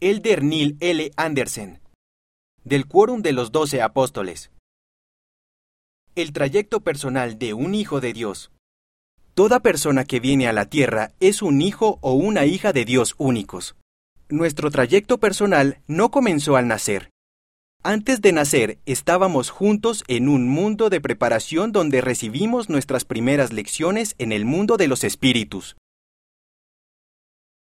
Elder Neil L. Andersen, del Quórum de los Doce Apóstoles. El trayecto personal de un hijo de Dios. Toda persona que viene a la tierra es un hijo o una hija de Dios únicos. Nuestro trayecto personal no comenzó al nacer. Antes de nacer estábamos juntos en un mundo de preparación donde recibimos nuestras primeras lecciones en el mundo de los espíritus.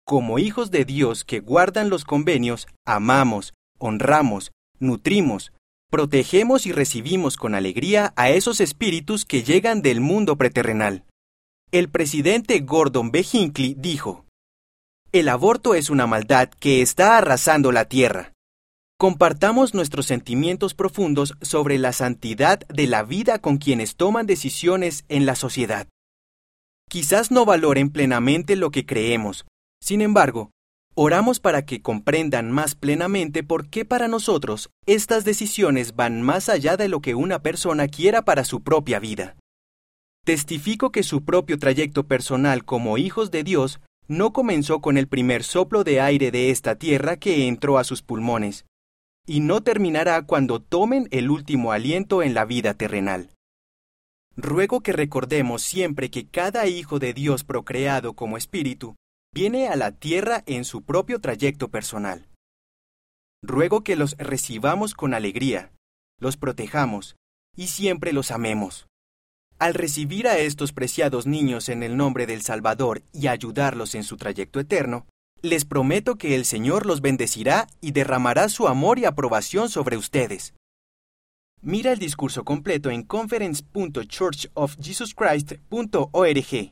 Como hijos de Dios que guardan los convenios, amamos, honramos, nutrimos, protegemos y recibimos con alegría a esos espíritus que llegan del mundo preterrenal. El presidente Gordon B. Hinckley dijo, El aborto es una maldad que está arrasando la tierra. Compartamos nuestros sentimientos profundos sobre la santidad de la vida con quienes toman decisiones en la sociedad. Quizás no valoren plenamente lo que creemos, sin embargo, oramos para que comprendan más plenamente por qué para nosotros estas decisiones van más allá de lo que una persona quiera para su propia vida. Testifico que su propio trayecto personal como hijos de Dios no comenzó con el primer soplo de aire de esta tierra que entró a sus pulmones, y no terminará cuando tomen el último aliento en la vida terrenal. Ruego que recordemos siempre que cada hijo de Dios procreado como espíritu viene a la tierra en su propio trayecto personal. Ruego que los recibamos con alegría, los protejamos y siempre los amemos. Al recibir a estos preciados niños en el nombre del Salvador y ayudarlos en su trayecto eterno, les prometo que el Señor los bendecirá y derramará su amor y aprobación sobre ustedes. Mira el discurso completo en conference.churchofjesuschrist.org.